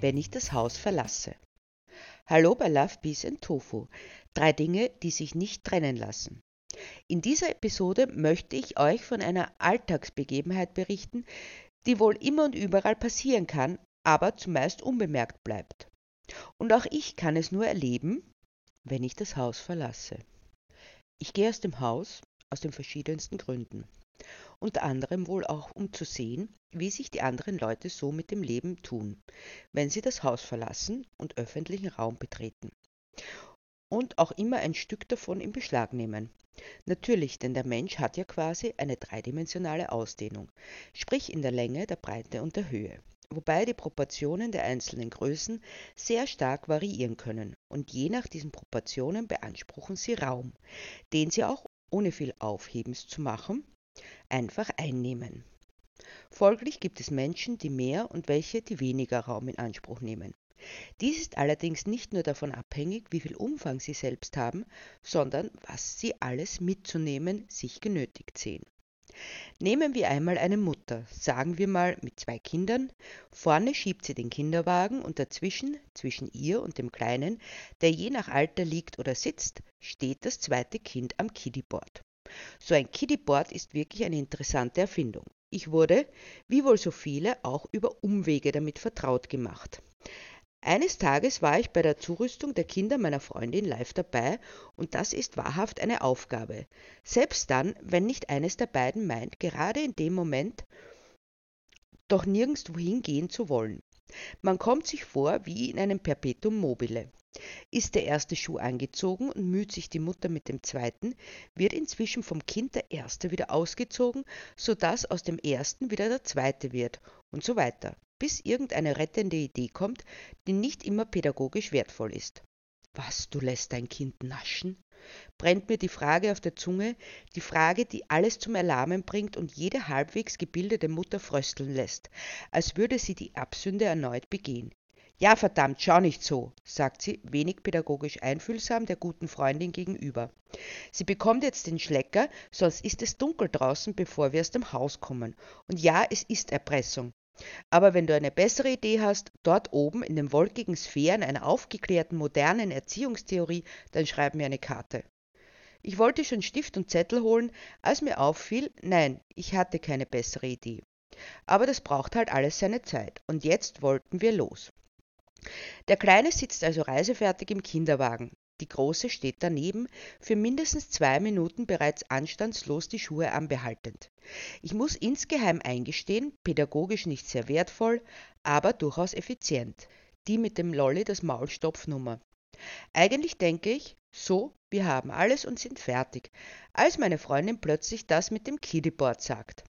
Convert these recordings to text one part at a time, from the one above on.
wenn ich das Haus verlasse. Hallo bei Love, Peace and Tofu. Drei Dinge, die sich nicht trennen lassen. In dieser Episode möchte ich euch von einer Alltagsbegebenheit berichten, die wohl immer und überall passieren kann, aber zumeist unbemerkt bleibt. Und auch ich kann es nur erleben, wenn ich das Haus verlasse. Ich gehe aus dem Haus aus den verschiedensten Gründen. Unter anderem wohl auch, um zu sehen, wie sich die anderen Leute so mit dem Leben tun, wenn sie das Haus verlassen und öffentlichen Raum betreten. Und auch immer ein Stück davon in Beschlag nehmen. Natürlich, denn der Mensch hat ja quasi eine dreidimensionale Ausdehnung, sprich in der Länge, der Breite und der Höhe wobei die Proportionen der einzelnen Größen sehr stark variieren können und je nach diesen Proportionen beanspruchen sie Raum, den sie auch ohne viel Aufhebens zu machen einfach einnehmen. Folglich gibt es Menschen, die mehr und welche, die weniger Raum in Anspruch nehmen. Dies ist allerdings nicht nur davon abhängig, wie viel Umfang sie selbst haben, sondern was sie alles mitzunehmen sich genötigt sehen. Nehmen wir einmal eine Mutter, sagen wir mal mit zwei Kindern. Vorne schiebt sie den Kinderwagen und dazwischen, zwischen ihr und dem Kleinen, der je nach Alter liegt oder sitzt, steht das zweite Kind am Kiddieboard. So ein Kiddieboard ist wirklich eine interessante Erfindung. Ich wurde, wie wohl so viele, auch über Umwege damit vertraut gemacht. Eines Tages war ich bei der Zurüstung der Kinder meiner Freundin live dabei und das ist wahrhaft eine Aufgabe. Selbst dann, wenn nicht eines der beiden meint, gerade in dem Moment doch nirgendwohin gehen zu wollen. Man kommt sich vor wie in einem Perpetuum mobile. Ist der erste Schuh angezogen und müht sich die Mutter mit dem zweiten, wird inzwischen vom Kind der erste wieder ausgezogen, so dass aus dem ersten wieder der zweite wird und so weiter bis irgendeine rettende Idee kommt, die nicht immer pädagogisch wertvoll ist. Was, du lässt dein Kind naschen? brennt mir die Frage auf der Zunge, die Frage, die alles zum Erlahmen bringt und jede halbwegs gebildete Mutter frösteln lässt, als würde sie die Absünde erneut begehen. Ja, verdammt, schau nicht so, sagt sie, wenig pädagogisch einfühlsam der guten Freundin gegenüber. Sie bekommt jetzt den Schlecker, sonst ist es dunkel draußen, bevor wir aus dem Haus kommen. Und ja, es ist Erpressung. Aber wenn du eine bessere Idee hast, dort oben in den wolkigen Sphären einer aufgeklärten modernen Erziehungstheorie, dann schreib mir eine Karte. Ich wollte schon Stift und Zettel holen, als mir auffiel, nein, ich hatte keine bessere Idee. Aber das braucht halt alles seine Zeit, und jetzt wollten wir los. Der Kleine sitzt also reisefertig im Kinderwagen. Die Große steht daneben, für mindestens zwei Minuten bereits anstandslos die Schuhe anbehaltend. Ich muss insgeheim eingestehen, pädagogisch nicht sehr wertvoll, aber durchaus effizient. Die mit dem Lolli das Maulstopfnummer. Eigentlich denke ich, so, wir haben alles und sind fertig, als meine Freundin plötzlich das mit dem Kiddieboard sagt.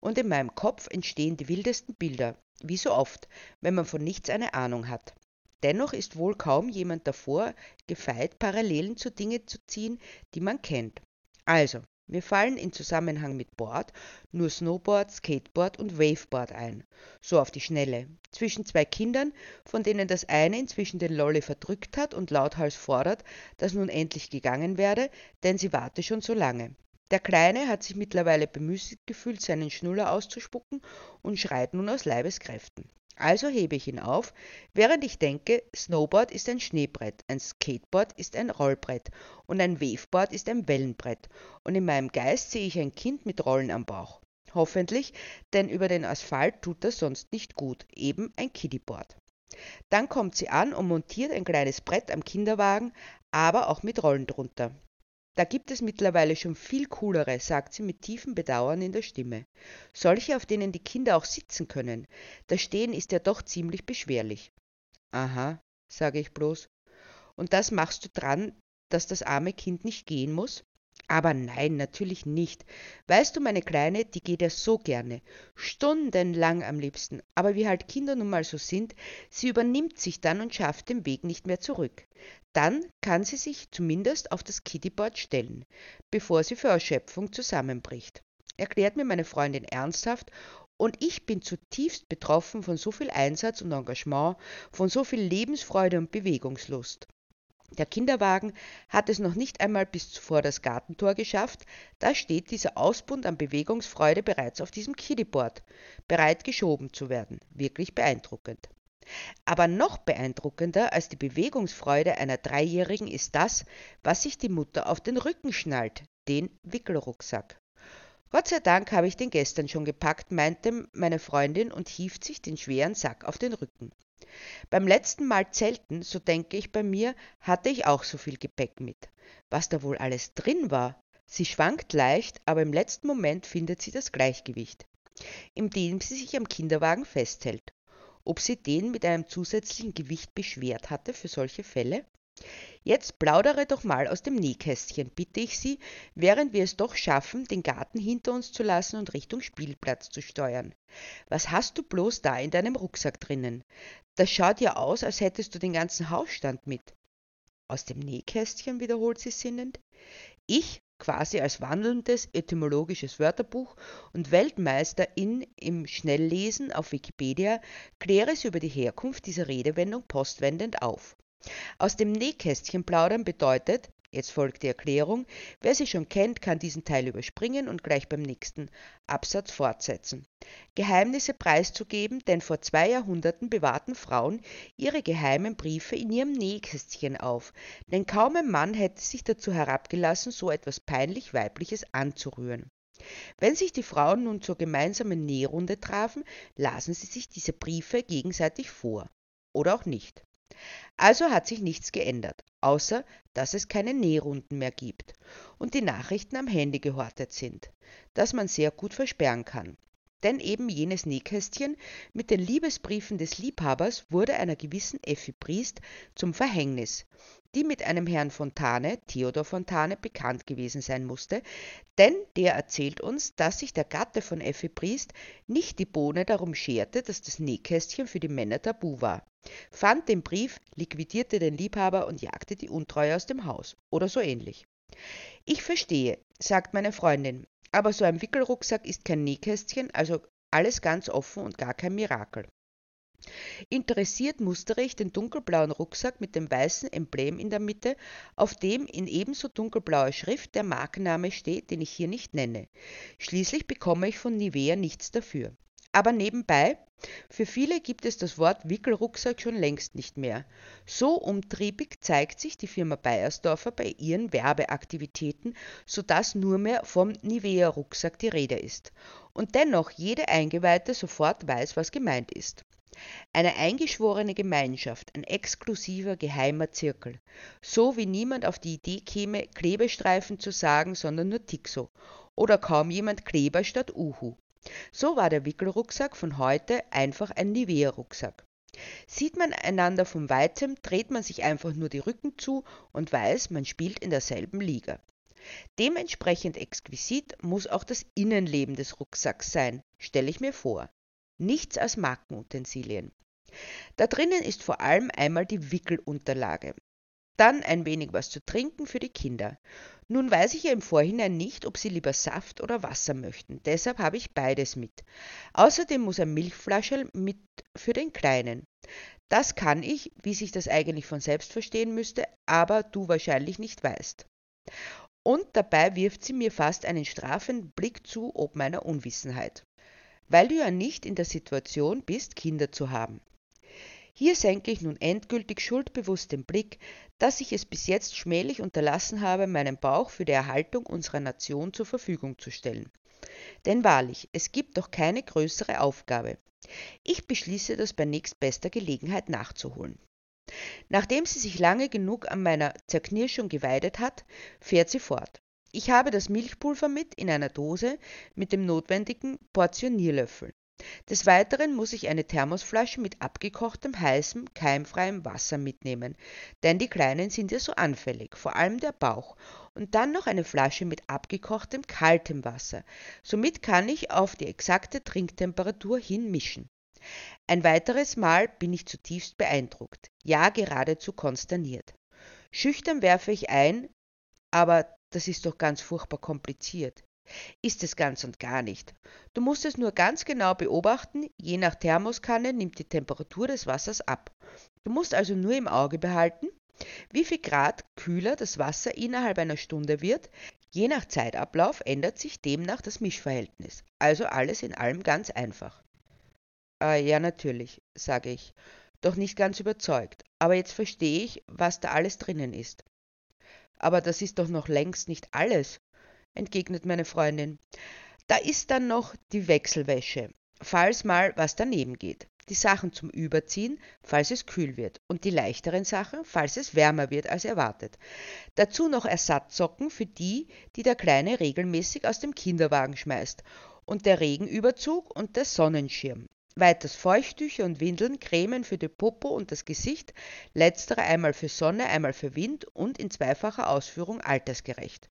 Und in meinem Kopf entstehen die wildesten Bilder, wie so oft, wenn man von nichts eine Ahnung hat. Dennoch ist wohl kaum jemand davor gefeit, Parallelen zu Dingen zu ziehen, die man kennt. Also, mir fallen in Zusammenhang mit Board nur Snowboard, Skateboard und Waveboard ein, so auf die Schnelle, zwischen zwei Kindern, von denen das eine inzwischen den Lolli verdrückt hat und lauthals fordert, dass nun endlich gegangen werde, denn sie warte schon so lange. Der Kleine hat sich mittlerweile bemüßigt gefühlt, seinen Schnuller auszuspucken und schreit nun aus Leibeskräften. Also hebe ich ihn auf, während ich denke, Snowboard ist ein Schneebrett, ein Skateboard ist ein Rollbrett und ein Waveboard ist ein Wellenbrett. Und in meinem Geist sehe ich ein Kind mit Rollen am Bauch. Hoffentlich, denn über den Asphalt tut das sonst nicht gut, eben ein Kiddieboard. Dann kommt sie an und montiert ein kleines Brett am Kinderwagen, aber auch mit Rollen drunter. Da gibt es mittlerweile schon viel coolere, sagt sie mit tiefem Bedauern in der Stimme. Solche, auf denen die Kinder auch sitzen können. Das Stehen ist ja doch ziemlich beschwerlich. Aha, sage ich bloß. Und das machst du dran, dass das arme Kind nicht gehen muss? Aber nein, natürlich nicht. Weißt du, meine Kleine, die geht ja so gerne. Stundenlang am liebsten. Aber wie halt Kinder nun mal so sind, sie übernimmt sich dann und schafft den Weg nicht mehr zurück. Dann kann sie sich zumindest auf das Kiddieboard stellen, bevor sie vor Erschöpfung zusammenbricht. Erklärt mir meine Freundin ernsthaft und ich bin zutiefst betroffen von so viel Einsatz und Engagement, von so viel Lebensfreude und Bewegungslust. Der Kinderwagen hat es noch nicht einmal bis vor das Gartentor geschafft, da steht dieser Ausbund an Bewegungsfreude bereits auf diesem Kiddieboard, bereit geschoben zu werden. Wirklich beeindruckend. Aber noch beeindruckender als die Bewegungsfreude einer Dreijährigen ist das, was sich die Mutter auf den Rücken schnallt, den Wickelrucksack. Gott sei Dank habe ich den gestern schon gepackt, meinte meine Freundin und hieft sich den schweren Sack auf den Rücken. Beim letzten Mal Zelten, so denke ich bei mir, hatte ich auch so viel Gepäck mit. Was da wohl alles drin war? Sie schwankt leicht, aber im letzten Moment findet sie das Gleichgewicht, indem sie sich am Kinderwagen festhält. Ob sie den mit einem zusätzlichen Gewicht beschwert hatte für solche Fälle? Jetzt plaudere doch mal aus dem Nähkästchen, bitte ich Sie, während wir es doch schaffen, den Garten hinter uns zu lassen und Richtung Spielplatz zu steuern. Was hast du bloß da in deinem Rucksack drinnen? Das schaut ja aus, als hättest du den ganzen Hausstand mit. Aus dem Nähkästchen, wiederholt sie sinnend. Ich, quasi als wandelndes etymologisches Wörterbuch und Weltmeisterin im Schnelllesen auf Wikipedia, kläre sie über die Herkunft dieser Redewendung postwendend auf. Aus dem Nähkästchen plaudern bedeutet, jetzt folgt die Erklärung, wer sie schon kennt, kann diesen Teil überspringen und gleich beim nächsten Absatz fortsetzen. Geheimnisse preiszugeben, denn vor zwei Jahrhunderten bewahrten Frauen ihre geheimen Briefe in ihrem Nähkästchen auf, denn kaum ein Mann hätte sich dazu herabgelassen, so etwas peinlich Weibliches anzurühren. Wenn sich die Frauen nun zur gemeinsamen Nährunde trafen, lasen sie sich diese Briefe gegenseitig vor. Oder auch nicht. Also hat sich nichts geändert, außer dass es keine Nährunden mehr gibt und die Nachrichten am Handy gehortet sind, das man sehr gut versperren kann. Denn eben jenes Nähkästchen mit den Liebesbriefen des Liebhabers wurde einer gewissen Effi Priest zum Verhängnis, die mit einem Herrn Fontane, Theodor Fontane, bekannt gewesen sein musste, denn der erzählt uns, dass sich der Gatte von Effi Priest nicht die Bohne darum scherte, dass das Nähkästchen für die Männer tabu war, fand den Brief, liquidierte den Liebhaber und jagte die Untreue aus dem Haus. Oder so ähnlich. Ich verstehe, sagt meine Freundin, aber so ein Wickelrucksack ist kein Nähkästchen, also alles ganz offen und gar kein Mirakel. Interessiert mustere ich den dunkelblauen Rucksack mit dem weißen Emblem in der Mitte, auf dem in ebenso dunkelblauer Schrift der Markenname steht, den ich hier nicht nenne. Schließlich bekomme ich von Nivea nichts dafür. Aber nebenbei, für viele gibt es das Wort Wickelrucksack schon längst nicht mehr. So umtriebig zeigt sich die Firma Beiersdorfer bei ihren Werbeaktivitäten, sodass nur mehr vom Nivea-Rucksack die Rede ist. Und dennoch jede Eingeweihte sofort weiß, was gemeint ist. Eine eingeschworene Gemeinschaft, ein exklusiver geheimer Zirkel. So wie niemand auf die Idee käme, Klebestreifen zu sagen, sondern nur Tixo. Oder kaum jemand Kleber statt Uhu. So war der Wickelrucksack von heute einfach ein Nivea-Rucksack. Sieht man einander von weitem, dreht man sich einfach nur die Rücken zu und weiß, man spielt in derselben Liga. Dementsprechend exquisit muss auch das Innenleben des Rucksacks sein, stelle ich mir vor nichts als Markenutensilien. Da drinnen ist vor allem einmal die Wickelunterlage. Dann ein wenig was zu trinken für die Kinder. Nun weiß ich ja im Vorhinein nicht, ob sie lieber Saft oder Wasser möchten. Deshalb habe ich beides mit. Außerdem muss ein Milchflascherl mit für den Kleinen. Das kann ich, wie sich das eigentlich von selbst verstehen müsste, aber du wahrscheinlich nicht weißt. Und dabei wirft sie mir fast einen strafenden Blick zu ob meiner Unwissenheit weil du ja nicht in der Situation bist, Kinder zu haben. Hier senke ich nun endgültig schuldbewusst den Blick, dass ich es bis jetzt schmählich unterlassen habe, meinen Bauch für die Erhaltung unserer Nation zur Verfügung zu stellen. Denn wahrlich, es gibt doch keine größere Aufgabe. Ich beschließe, das bei nächstbester Gelegenheit nachzuholen. Nachdem sie sich lange genug an meiner Zerknirschung geweidet hat, fährt sie fort. Ich habe das Milchpulver mit in einer Dose mit dem notwendigen Portionierlöffel. Des Weiteren muss ich eine Thermosflasche mit abgekochtem, heißem, keimfreiem Wasser mitnehmen, denn die Kleinen sind ja so anfällig, vor allem der Bauch, und dann noch eine Flasche mit abgekochtem, kaltem Wasser. Somit kann ich auf die exakte Trinktemperatur hin mischen. Ein weiteres Mal bin ich zutiefst beeindruckt, ja geradezu konsterniert. Schüchtern werfe ich ein, aber das ist doch ganz furchtbar kompliziert. Ist es ganz und gar nicht. Du musst es nur ganz genau beobachten, je nach Thermoskanne nimmt die Temperatur des Wassers ab. Du musst also nur im Auge behalten, wie viel Grad kühler das Wasser innerhalb einer Stunde wird. Je nach Zeitablauf ändert sich demnach das Mischverhältnis. Also alles in allem ganz einfach. Äh, ja, natürlich, sage ich. doch nicht ganz überzeugt. Aber jetzt verstehe ich, was da alles drinnen ist. Aber das ist doch noch längst nicht alles, entgegnet meine Freundin. Da ist dann noch die Wechselwäsche, falls mal was daneben geht. Die Sachen zum Überziehen, falls es kühl wird. Und die leichteren Sachen, falls es wärmer wird als erwartet. Dazu noch Ersatzsocken für die, die der Kleine regelmäßig aus dem Kinderwagen schmeißt. Und der Regenüberzug und der Sonnenschirm. Weiters Feuchttücher und Windeln, Cremen für die Popo und das Gesicht, letztere einmal für Sonne, einmal für Wind und in zweifacher Ausführung altersgerecht.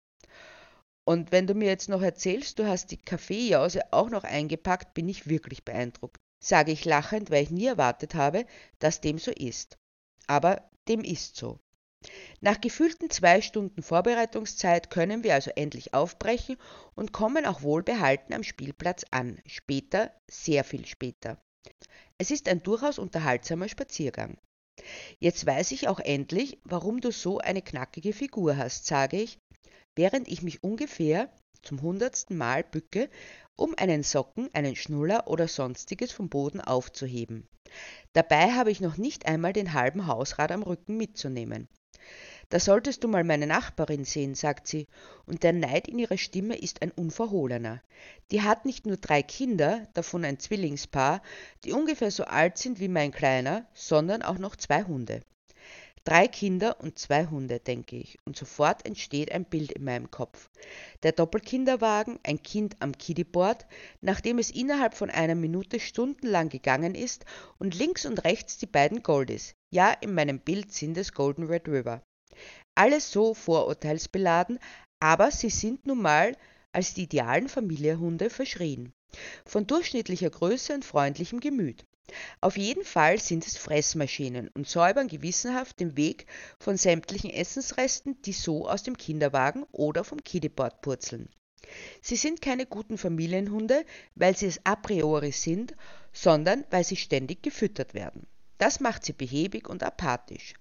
Und wenn du mir jetzt noch erzählst, du hast die Kaffeejause auch noch eingepackt, bin ich wirklich beeindruckt, sage ich lachend, weil ich nie erwartet habe, dass dem so ist. Aber dem ist so. Nach gefühlten zwei Stunden Vorbereitungszeit können wir also endlich aufbrechen und kommen auch wohlbehalten am Spielplatz an. Später, sehr viel später. Es ist ein durchaus unterhaltsamer Spaziergang. Jetzt weiß ich auch endlich, warum du so eine knackige Figur hast, sage ich, während ich mich ungefähr zum hundertsten Mal bücke, um einen Socken, einen Schnuller oder sonstiges vom Boden aufzuheben. Dabei habe ich noch nicht einmal den halben Hausrat am Rücken mitzunehmen. Da solltest du mal meine Nachbarin sehen, sagt sie, und der Neid in ihrer Stimme ist ein unverhohlener. Die hat nicht nur drei Kinder, davon ein Zwillingspaar, die ungefähr so alt sind wie mein Kleiner, sondern auch noch zwei Hunde. Drei Kinder und zwei Hunde, denke ich, und sofort entsteht ein Bild in meinem Kopf. Der Doppelkinderwagen, ein Kind am Kiddyboard, nachdem es innerhalb von einer Minute stundenlang gegangen ist, und links und rechts die beiden Goldies. Ja, in meinem Bild sind es Golden Red River. Alles so vorurteilsbeladen, aber sie sind nun mal als die idealen Familienhunde verschrien. Von durchschnittlicher Größe und freundlichem Gemüt. Auf jeden Fall sind es Fressmaschinen und säubern gewissenhaft den Weg von sämtlichen Essensresten, die so aus dem Kinderwagen oder vom Kiddyboard purzeln. Sie sind keine guten Familienhunde, weil sie es a priori sind, sondern weil sie ständig gefüttert werden. Das macht sie behäbig und apathisch.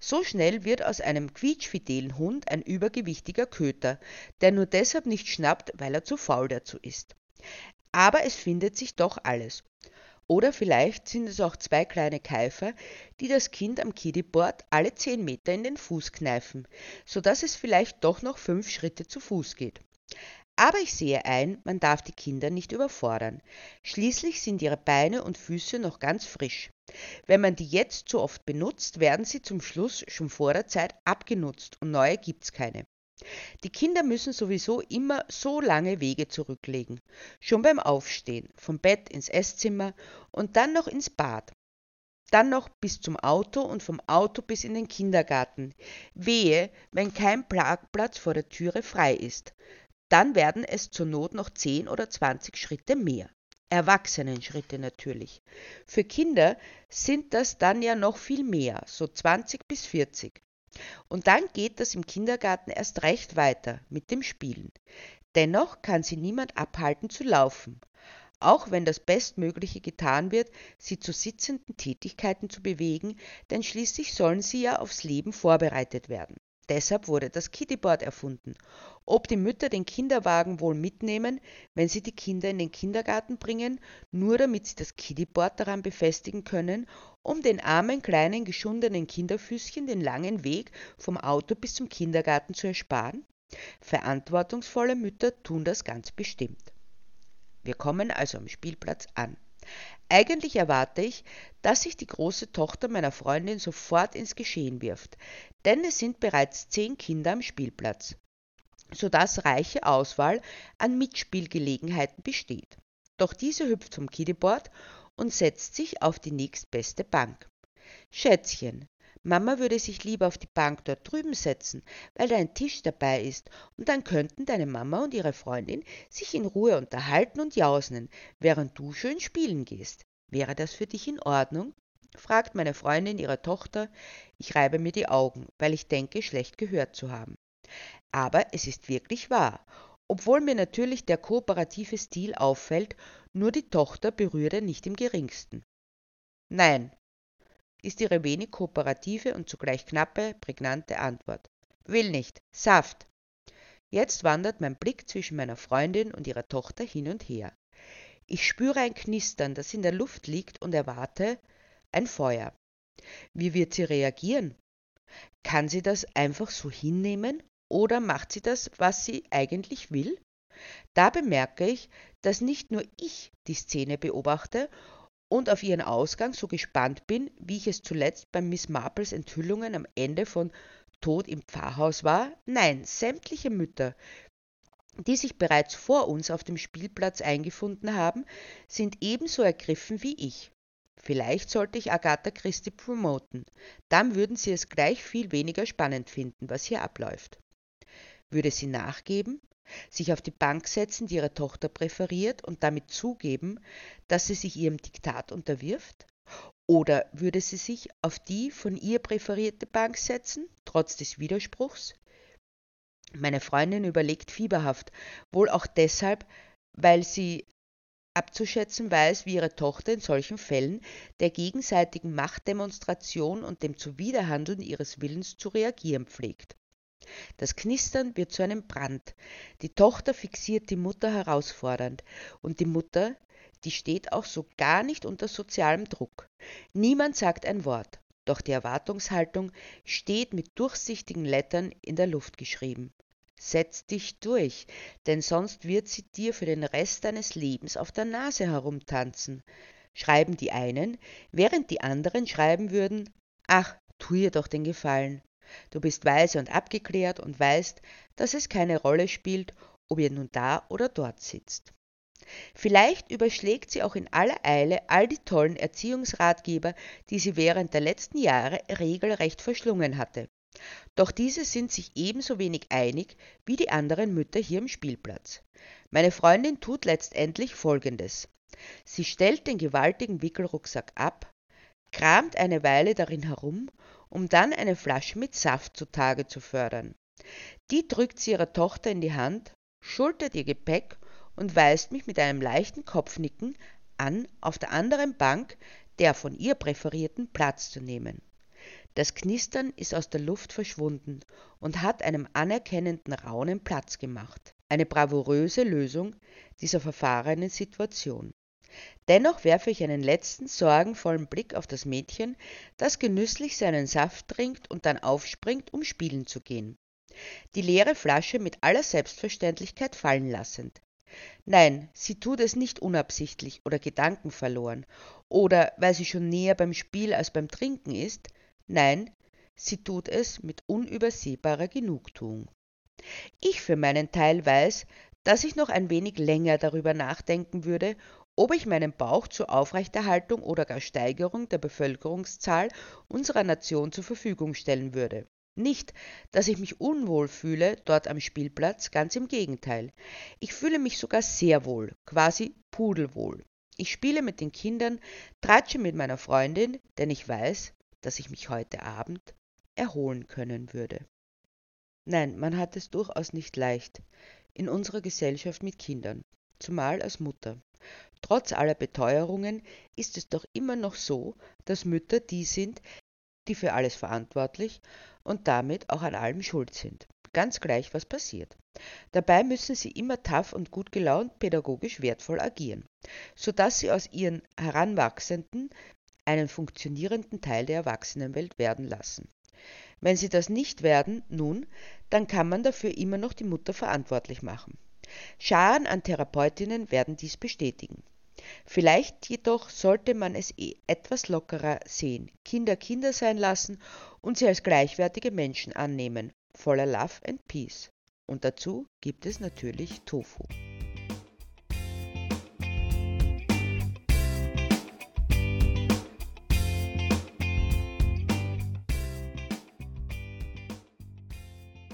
So schnell wird aus einem quietschfidelen Hund ein übergewichtiger Köter, der nur deshalb nicht schnappt, weil er zu faul dazu ist. Aber es findet sich doch alles. Oder vielleicht sind es auch zwei kleine Keifer, die das Kind am Kiddyboard alle zehn Meter in den Fuß kneifen, so dass es vielleicht doch noch fünf Schritte zu Fuß geht. Aber ich sehe ein, man darf die Kinder nicht überfordern. Schließlich sind ihre Beine und Füße noch ganz frisch. Wenn man die jetzt zu oft benutzt, werden sie zum Schluss schon vor der Zeit abgenutzt und neue gibt's keine. Die Kinder müssen sowieso immer so lange Wege zurücklegen, schon beim Aufstehen, vom Bett ins Esszimmer und dann noch ins Bad. Dann noch bis zum Auto und vom Auto bis in den Kindergarten. Wehe, wenn kein Parkplatz vor der Türe frei ist. Dann werden es zur Not noch zehn oder zwanzig Schritte mehr. Erwachsenenschritte natürlich. Für Kinder sind das dann ja noch viel mehr, so 20 bis 40. Und dann geht das im Kindergarten erst recht weiter mit dem Spielen. Dennoch kann sie niemand abhalten zu laufen, auch wenn das Bestmögliche getan wird, sie zu sitzenden Tätigkeiten zu bewegen, denn schließlich sollen sie ja aufs Leben vorbereitet werden. Deshalb wurde das Kittyboard erfunden. Ob die Mütter den Kinderwagen wohl mitnehmen, wenn sie die Kinder in den Kindergarten bringen, nur damit sie das Kittyboard daran befestigen können, um den armen kleinen geschundenen Kinderfüßchen den langen Weg vom Auto bis zum Kindergarten zu ersparen? Verantwortungsvolle Mütter tun das ganz bestimmt. Wir kommen also am Spielplatz an. Eigentlich erwarte ich, dass sich die große Tochter meiner Freundin sofort ins Geschehen wirft, denn es sind bereits zehn Kinder am Spielplatz, sodass reiche Auswahl an Mitspielgelegenheiten besteht. Doch diese hüpft vom Kiddyboard und setzt sich auf die nächstbeste Bank. Schätzchen, Mama würde sich lieber auf die Bank dort drüben setzen, weil da ein Tisch dabei ist, und dann könnten deine Mama und ihre Freundin sich in Ruhe unterhalten und jausnen, während du schön spielen gehst. Wäre das für dich in Ordnung? fragt meine Freundin ihre Tochter. Ich reibe mir die Augen, weil ich denke, schlecht gehört zu haben. Aber es ist wirklich wahr. Obwohl mir natürlich der kooperative Stil auffällt, nur die Tochter berührt er nicht im geringsten. Nein, ist ihre wenig kooperative und zugleich knappe, prägnante Antwort. Will nicht. Saft. Jetzt wandert mein Blick zwischen meiner Freundin und ihrer Tochter hin und her. Ich spüre ein Knistern, das in der Luft liegt und erwarte ein Feuer. Wie wird sie reagieren? Kann sie das einfach so hinnehmen oder macht sie das, was sie eigentlich will? Da bemerke ich, dass nicht nur ich die Szene beobachte und auf ihren Ausgang so gespannt bin, wie ich es zuletzt bei Miss Marples Enthüllungen am Ende von Tod im Pfarrhaus war. Nein, sämtliche Mütter, die sich bereits vor uns auf dem Spielplatz eingefunden haben, sind ebenso ergriffen wie ich. Vielleicht sollte ich Agatha Christie promoten, dann würden sie es gleich viel weniger spannend finden, was hier abläuft. Würde sie nachgeben, sich auf die Bank setzen, die ihre Tochter präferiert und damit zugeben, dass sie sich ihrem Diktat unterwirft? Oder würde sie sich auf die von ihr präferierte Bank setzen, trotz des Widerspruchs? Meine Freundin überlegt fieberhaft, wohl auch deshalb, weil sie abzuschätzen weiß, wie ihre Tochter in solchen Fällen der gegenseitigen Machtdemonstration und dem Zuwiderhandeln ihres Willens zu reagieren pflegt. Das Knistern wird zu einem Brand. Die Tochter fixiert die Mutter herausfordernd, und die Mutter, die steht auch so gar nicht unter sozialem Druck. Niemand sagt ein Wort, doch die Erwartungshaltung steht mit durchsichtigen Lettern in der Luft geschrieben. Setz dich durch, denn sonst wird sie dir für den Rest deines Lebens auf der Nase herumtanzen. Schreiben die einen, während die anderen schreiben würden, ach, tu ihr doch den Gefallen. Du bist weise und abgeklärt und weißt, dass es keine Rolle spielt, ob ihr nun da oder dort sitzt. Vielleicht überschlägt sie auch in aller Eile all die tollen Erziehungsratgeber, die sie während der letzten Jahre regelrecht verschlungen hatte. Doch diese sind sich ebenso wenig einig wie die anderen Mütter hier im Spielplatz. Meine Freundin tut letztendlich Folgendes. Sie stellt den gewaltigen Wickelrucksack ab, kramt eine Weile darin herum um dann eine Flasche mit Saft zutage zu fördern. Die drückt sie ihrer Tochter in die Hand, schultert ihr Gepäck und weist mich mit einem leichten Kopfnicken an, auf der anderen Bank der von ihr präferierten Platz zu nehmen. Das Knistern ist aus der Luft verschwunden und hat einem anerkennenden Raunen Platz gemacht. Eine bravouröse Lösung dieser verfahrenen Situation. Dennoch werfe ich einen letzten sorgenvollen Blick auf das Mädchen, das genüsslich seinen Saft trinkt und dann aufspringt, um spielen zu gehen. Die leere Flasche mit aller Selbstverständlichkeit fallen lassend. Nein, sie tut es nicht unabsichtlich oder gedankenverloren oder weil sie schon näher beim Spiel als beim Trinken ist. Nein, sie tut es mit unübersehbarer Genugtuung. Ich für meinen Teil weiß, dass ich noch ein wenig länger darüber nachdenken würde, ob ich meinen Bauch zur Aufrechterhaltung oder gar Steigerung der Bevölkerungszahl unserer Nation zur Verfügung stellen würde. Nicht, dass ich mich unwohl fühle dort am Spielplatz, ganz im Gegenteil. Ich fühle mich sogar sehr wohl, quasi pudelwohl. Ich spiele mit den Kindern, tratsche mit meiner Freundin, denn ich weiß, dass ich mich heute Abend erholen können würde. Nein, man hat es durchaus nicht leicht in unserer Gesellschaft mit Kindern, zumal als Mutter. Trotz aller Beteuerungen ist es doch immer noch so, dass Mütter die sind, die für alles verantwortlich und damit auch an allem schuld sind. Ganz gleich, was passiert. Dabei müssen sie immer tough und gut gelaunt pädagogisch wertvoll agieren, sodass sie aus ihren Heranwachsenden einen funktionierenden Teil der Erwachsenenwelt werden lassen. Wenn sie das nicht werden, nun, dann kann man dafür immer noch die Mutter verantwortlich machen. Scharen an Therapeutinnen werden dies bestätigen. Vielleicht jedoch sollte man es eh etwas lockerer sehen, Kinder Kinder sein lassen und sie als gleichwertige Menschen annehmen, voller Love and Peace. Und dazu gibt es natürlich Tofu.